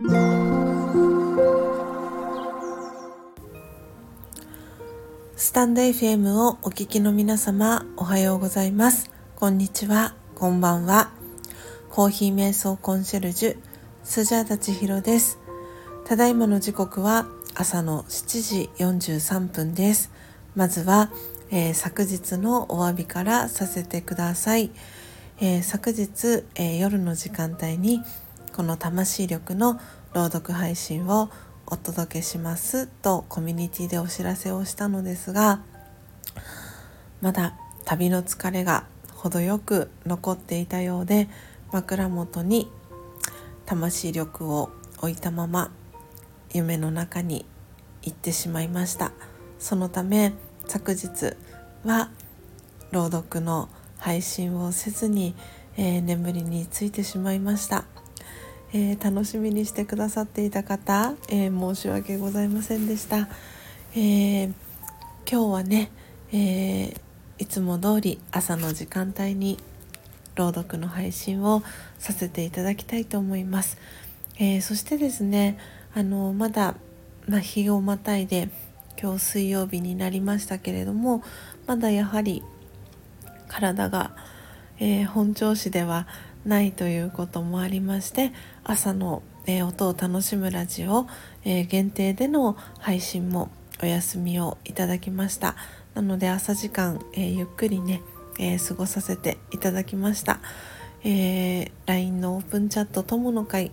スタンド FM をお聞きの皆様おはようございます。こんにちは。こんばんは。コーヒー瞑想コンシェルジュスジャータチヒロです。ただいまの時刻は朝の7時43分です。まずは、えー、昨日のお詫びからさせてください、えー、昨日、えー、夜の時間帯にこの魂力の朗読配信をお届けしますとコミュニティでお知らせをしたのですがまだ旅の疲れが程よく残っていたようで枕元に魂力を置いたまま夢の中に行ってしまいました。そのため昨日は朗読の配信をせずに、えー、眠りについてしまいました。えー、楽しみにしてくださっていた方、えー、申し訳ございませんでした、えー、今日はね、えいつも通り朝の時間帯に朗読の配信をさせていただきたいと思います、えそしてですねあのまだ、まあ、日をまたいで今日水曜日になりましたけれどもまだやはり体が、え本調子ではないということもありまして朝の、音を楽しむラジオ、限定での配信もお休みをいただきました。なので朝時間、ゆっくりね、過ごさせていただきました、え LINE のオープンチャット友の会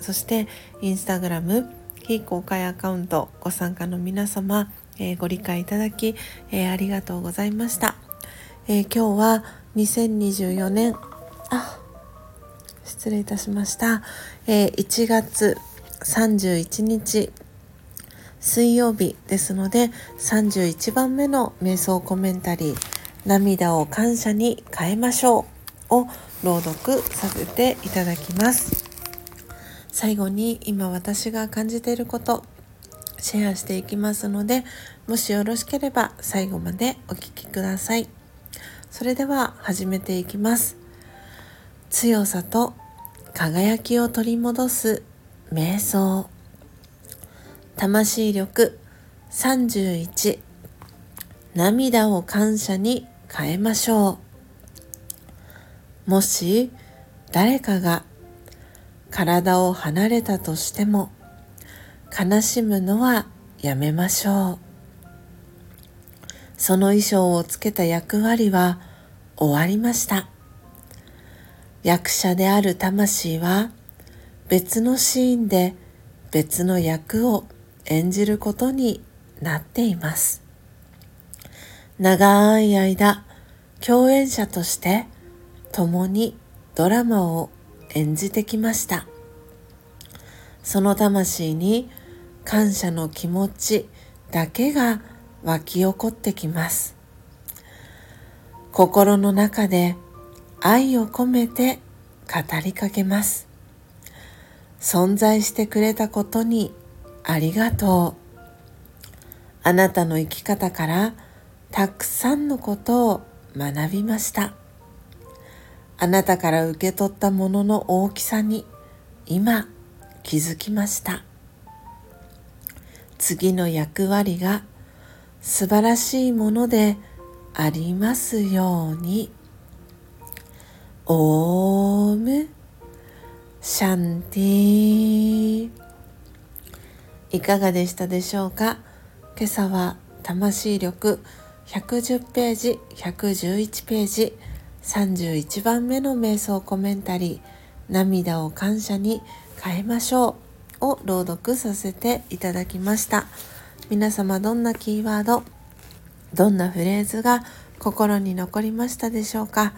そしてインスタグラム非公開アカウントご参加の皆様、えご理解いただき、えありがとうございました、え今日は2024年あ失礼いたしました、えー、1月31日水曜日ですので31番目の瞑想コメンタリー「涙を感謝に変えましょう」を朗読させていただきます。最後に今私が感じていることシェアしていきますのでもしよろしければ最後までお聴きください。それでは始めていきます。強さと輝きを取り戻す瞑想。魂力31涙を感謝に変えましょう。もし誰かが体を離れたとしても悲しむのはやめましょう。その衣装をつけた役割は終わりました。役者である魂は別のシーンで別の役を演じることになっています。長い間共演者として共にドラマを演じてきました。その魂に感謝の気持ちだけが湧き起こってきます。心の中で愛を込めて語りかけます。存在してくれたことにありがとう。あなたの生き方からたくさんのことを学びました。あなたから受け取ったものの大きさに今気づきました。次の役割が素晴らしいものでありますように。オームシャンティいかがでしたでしょうか？今朝は魂力110ページ111ページ31番目の瞑想コメンタリー涙を感謝に変えましょうを朗読させていただきました。皆様どんなキーワードどんなフレーズが心に残りましたでしょうか？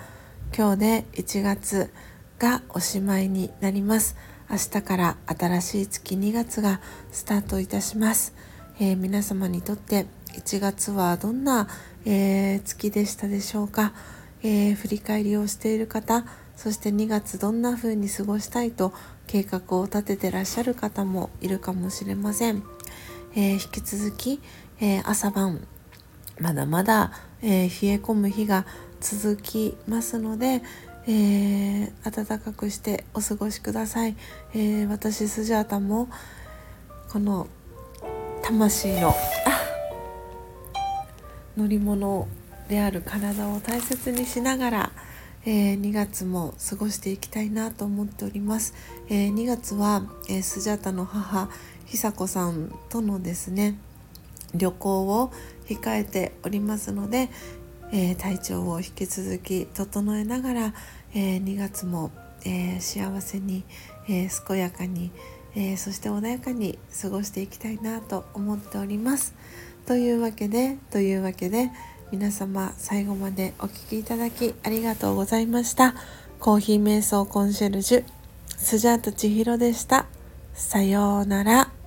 今日で1月がおしまいになります。明日から新しい月2月がスタートいたします、えー、皆様にとって1月はどんな、えー、月でしたでしょうか、えー、振り返りをしている方そして2月どんな風に過ごしたいと計画を立ててらっしゃる方もいるかもしれません、え引き続き、え朝晩まだまだ、え冷え込む日が続きますので、えー、暖かくしてお過ごしください、えー、私スジャータもこの魂の乗り物である体を大切にしながら、えー、2月も過ごしていきたいなと思っております、えー、2月は、え、スジャータの母久子さんとのですね旅行を控えておりますので、えー、体調を引き続き整えながら、えー、2月も、えー、幸せに、え健やかに、えそして穏やかに過ごしていきたいなと思っております。というわけでというわけで皆様最後までお聴きいただきありがとうございました。コーヒー瞑想コンシェルジュスジャータ千尋でした。さようなら。